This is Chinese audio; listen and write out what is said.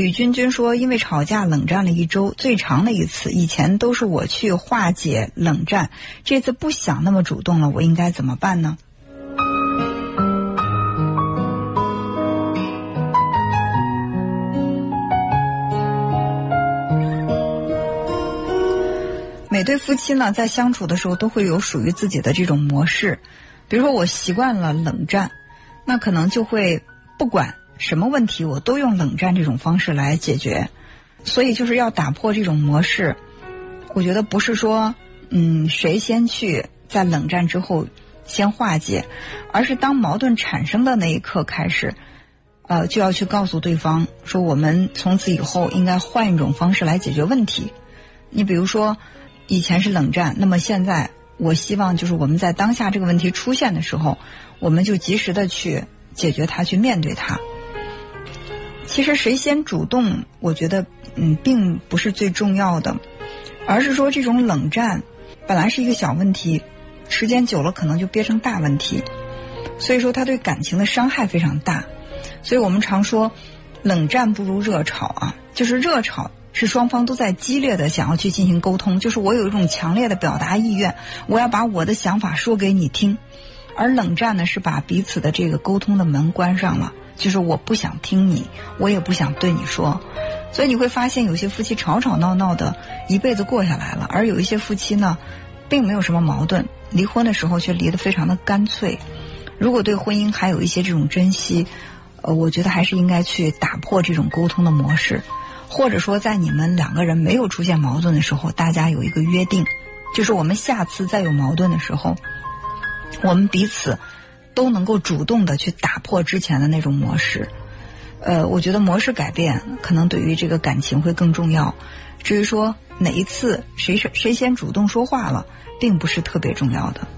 吕君君说，因为吵架冷战了一周，最长的一次，以前都是我去化解冷战，这次不想那么主动了，我应该怎么办呢？每对夫妻呢，在相处的时候都会有属于自己的这种模式。比如说，我习惯了冷战，那可能就会不管什么问题，我都用冷战这种方式来解决。所以，就是要打破这种模式。我觉得不是说，嗯，谁先去在冷战之后先化解，而是当矛盾产生的那一刻开始，呃，就要去告诉对方说，我们从此以后应该换一种方式来解决问题。你比如说。以前是冷战，那么现在我希望就是我们在当下这个问题出现的时候，我们就及时的去解决它，去面对它。其实谁先主动，我觉得嗯并不是最重要的，而是说这种冷战本来是一个小问题，时间久了可能就变成大问题，所以说他对感情的伤害非常大。所以我们常说，冷战不如热吵啊，就是热吵。是双方都在激烈的想要去进行沟通，就是我有一种强烈的表达意愿，我要把我的想法说给你听，而冷战呢是把彼此的这个沟通的门关上了，就是我不想听你，我也不想对你说，所以你会发现有些夫妻吵吵闹闹的一辈子过下来了，而有一些夫妻呢，并没有什么矛盾，离婚的时候却离得非常的干脆。如果对婚姻还有一些这种珍惜，呃，我觉得还是应该去打破这种沟通的模式。或者说，在你们两个人没有出现矛盾的时候，大家有一个约定，就是我们下次再有矛盾的时候，我们彼此都能够主动的去打破之前的那种模式。呃，我觉得模式改变可能对于这个感情会更重要。至于说哪一次谁谁谁先主动说话了，并不是特别重要的。